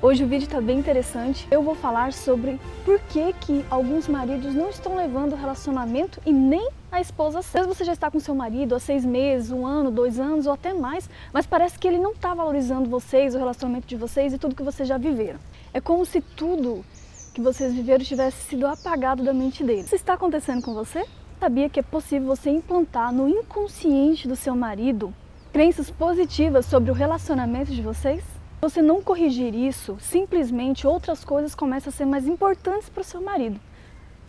Hoje o vídeo está bem interessante. Eu vou falar sobre por que, que alguns maridos não estão levando o relacionamento e nem a esposa certa. Às você já está com seu marido há seis meses, um ano, dois anos ou até mais, mas parece que ele não está valorizando vocês, o relacionamento de vocês e tudo que vocês já viveram. É como se tudo que vocês viveram tivesse sido apagado da mente dele. Isso está acontecendo com você? Sabia que é possível você implantar no inconsciente do seu marido crenças positivas sobre o relacionamento de vocês? Você não corrigir isso, simplesmente outras coisas começam a ser mais importantes para o seu marido.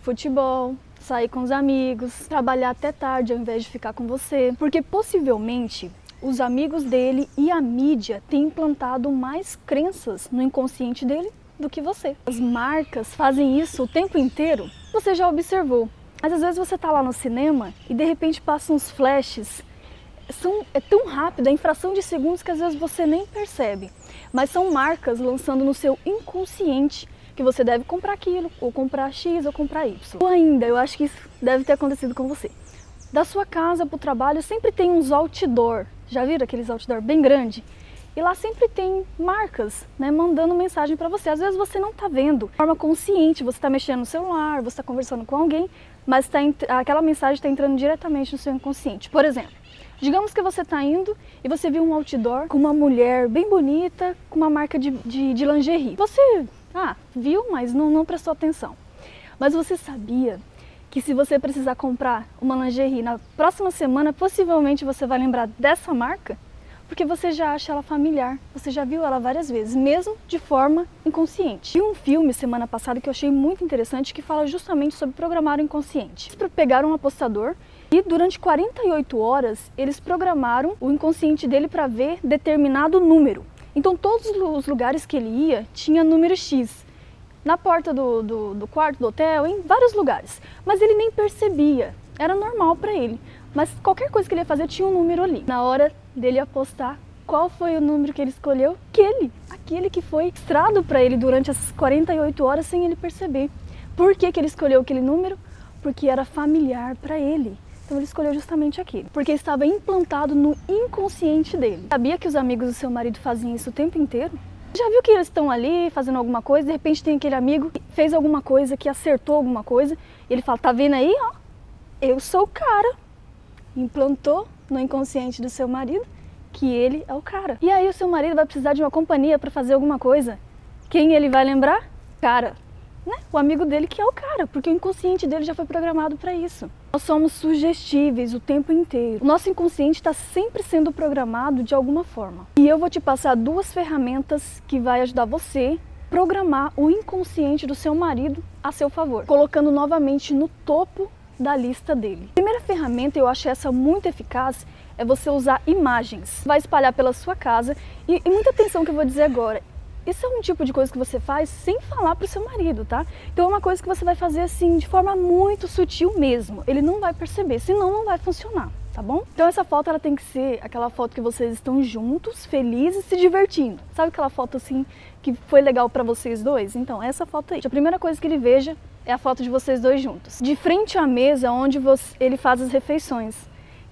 Futebol, sair com os amigos, trabalhar até tarde ao invés de ficar com você. Porque possivelmente os amigos dele e a mídia têm implantado mais crenças no inconsciente dele do que você. As marcas fazem isso o tempo inteiro. Você já observou. Mas às vezes você está lá no cinema e de repente passam uns flashes são, é tão rápido, é infração de segundos que às vezes você nem percebe. Mas são marcas lançando no seu inconsciente que você deve comprar aquilo, ou comprar X, ou comprar Y. Ou ainda, eu acho que isso deve ter acontecido com você. Da sua casa para o trabalho sempre tem uns outdoor. Já viram aqueles outdoor bem grande? E lá sempre tem marcas, né, mandando mensagem para você. Às vezes você não está vendo de forma consciente, você está mexendo no celular, você está conversando com alguém, mas tá, aquela mensagem está entrando diretamente no seu inconsciente. Por exemplo, Digamos que você está indo e você viu um outdoor com uma mulher bem bonita, com uma marca de, de, de lingerie. Você, ah, viu, mas não, não prestou atenção. Mas você sabia que se você precisar comprar uma lingerie na próxima semana, possivelmente você vai lembrar dessa marca? Porque você já acha ela familiar, você já viu ela várias vezes, mesmo de forma inconsciente. Vi um filme semana passada que eu achei muito interessante que fala justamente sobre programar o inconsciente. Eles pegaram um apostador e durante 48 horas, eles programaram o inconsciente dele para ver determinado número. Então, todos os lugares que ele ia tinha número X. Na porta do, do, do quarto do hotel, em vários lugares. Mas ele nem percebia. Era normal para ele. Mas qualquer coisa que ele ia fazer tinha um número ali. Na hora dele apostar, qual foi o número que ele escolheu? Aquele. Aquele que foi estrado para ele durante essas 48 horas sem ele perceber. Por que, que ele escolheu aquele número? Porque era familiar para ele. Então ele escolheu justamente aquele, porque estava implantado no inconsciente dele. Sabia que os amigos do seu marido faziam isso o tempo inteiro? Já viu que eles estão ali fazendo alguma coisa, de repente tem aquele amigo que fez alguma coisa, que acertou alguma coisa, e ele fala: "Tá vendo aí, ó? Eu sou o cara". Implantou no inconsciente do seu marido que ele é o cara. E aí o seu marido vai precisar de uma companhia para fazer alguma coisa. Quem ele vai lembrar? Cara, né? O amigo dele que é o cara, porque o inconsciente dele já foi programado para isso. Nós somos sugestíveis o tempo inteiro. O nosso inconsciente está sempre sendo programado de alguma forma. E eu vou te passar duas ferramentas que vai ajudar você a programar o inconsciente do seu marido a seu favor, colocando novamente no topo da lista dele. A primeira ferramenta, eu acho essa muito eficaz, é você usar imagens. Vai espalhar pela sua casa e, e muita atenção que eu vou dizer agora. Isso é um tipo de coisa que você faz sem falar para o seu marido, tá? Então é uma coisa que você vai fazer assim de forma muito sutil mesmo. Ele não vai perceber, senão não vai funcionar, tá bom? Então essa foto ela tem que ser aquela foto que vocês estão juntos, felizes, se divertindo. Sabe aquela foto assim que foi legal para vocês dois? Então essa foto aí. A primeira coisa que ele veja é a foto de vocês dois juntos. De frente à mesa onde você, ele faz as refeições.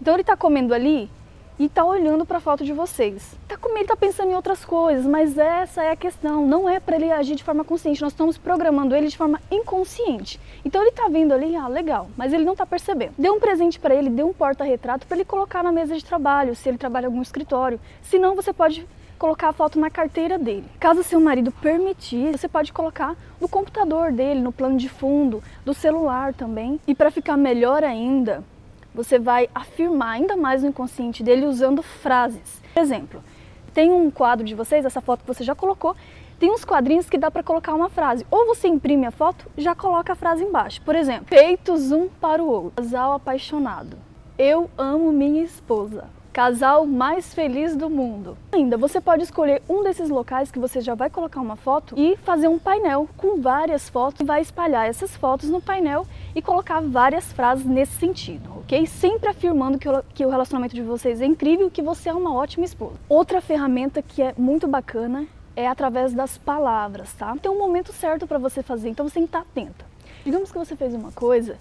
Então ele está comendo ali, e tá olhando para a foto de vocês. Tá com ele tá pensando em outras coisas, mas essa é a questão, não é para ele agir de forma consciente, nós estamos programando ele de forma inconsciente. Então ele tá vendo ali, ah, legal, mas ele não tá percebendo. Dê um presente para ele, dê um porta-retrato para ele colocar na mesa de trabalho, se ele trabalha em algum escritório. Se não, você pode colocar a foto na carteira dele. Caso seu marido permitir, você pode colocar no computador dele, no plano de fundo, do celular também. E para ficar melhor ainda, você vai afirmar ainda mais no inconsciente dele usando frases. Por exemplo, tem um quadro de vocês, essa foto que você já colocou, tem uns quadrinhos que dá para colocar uma frase. Ou você imprime a foto, já coloca a frase embaixo. Por exemplo, feitos um para o outro. Casal apaixonado. Eu amo minha esposa casal mais feliz do mundo. Ainda, você pode escolher um desses locais que você já vai colocar uma foto e fazer um painel com várias fotos e vai espalhar essas fotos no painel e colocar várias frases nesse sentido, ok? Sempre afirmando que o, que o relacionamento de vocês é incrível que você é uma ótima esposa. Outra ferramenta que é muito bacana é através das palavras, tá? Tem um momento certo para você fazer, então você tem que estar atenta. Digamos que você fez uma coisa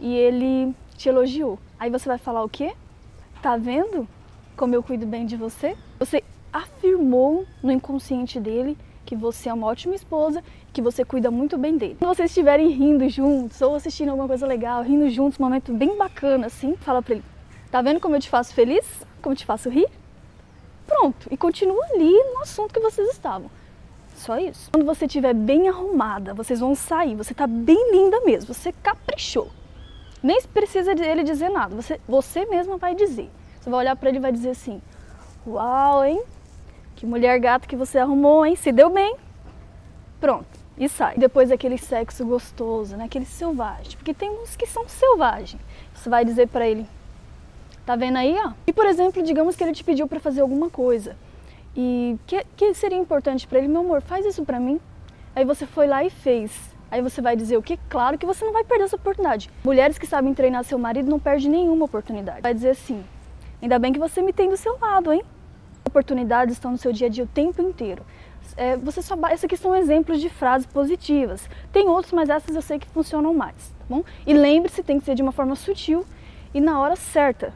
e ele te elogiou. Aí você vai falar o quê? Tá vendo? como eu cuido bem de você? Você afirmou no inconsciente dele que você é uma ótima esposa, que você cuida muito bem dele. Quando vocês estiverem rindo juntos ou assistindo alguma coisa legal, rindo juntos, um momento bem bacana assim, fala para ele: "Tá vendo como eu te faço feliz? Como eu te faço rir?" Pronto, e continua ali no assunto que vocês estavam. Só isso. Quando você estiver bem arrumada, vocês vão sair, você tá bem linda mesmo, você caprichou. Nem precisa ele dizer nada, você, você mesma vai dizer. Você vai olhar para ele e vai dizer assim: Uau, hein? Que mulher gata que você arrumou, hein? Se deu bem. Pronto, e sai. Depois aquele sexo gostoso, né? Aquele selvagem. Porque tem uns que são selvagens. Você vai dizer para ele: Tá vendo aí, ó? E por exemplo, digamos que ele te pediu para fazer alguma coisa. E que, que seria importante para ele, meu amor, faz isso para mim. Aí você foi lá e fez. Aí você vai dizer o que? Claro que você não vai perder essa oportunidade. Mulheres que sabem treinar seu marido não perdem nenhuma oportunidade. Vai dizer assim: ainda bem que você me tem do seu lado, hein? Oportunidades estão no seu dia a dia o tempo inteiro. É, você só, essa aqui são exemplos de frases positivas. Tem outros, mas essas eu sei que funcionam mais, tá bom? E lembre-se, tem que ser de uma forma sutil e na hora certa.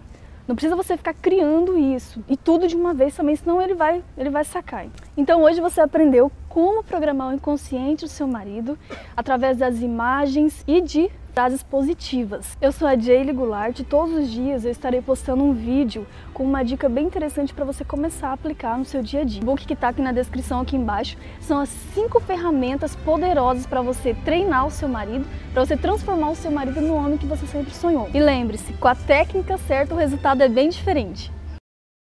Não precisa você ficar criando isso e tudo de uma vez também, senão ele vai, ele vai sacar. Então hoje você aprendeu como programar o inconsciente do seu marido através das imagens e de frases positivas. Eu sou a Jaylee Goulart e todos os dias eu estarei postando um vídeo com uma dica bem interessante para você começar a aplicar no seu dia a dia. O book que está aqui na descrição aqui embaixo são as cinco ferramentas poderosas para você treinar o seu marido, para você transformar o seu marido no homem que você sempre sonhou. E lembre-se, com a técnica certa o resultado é bem diferente.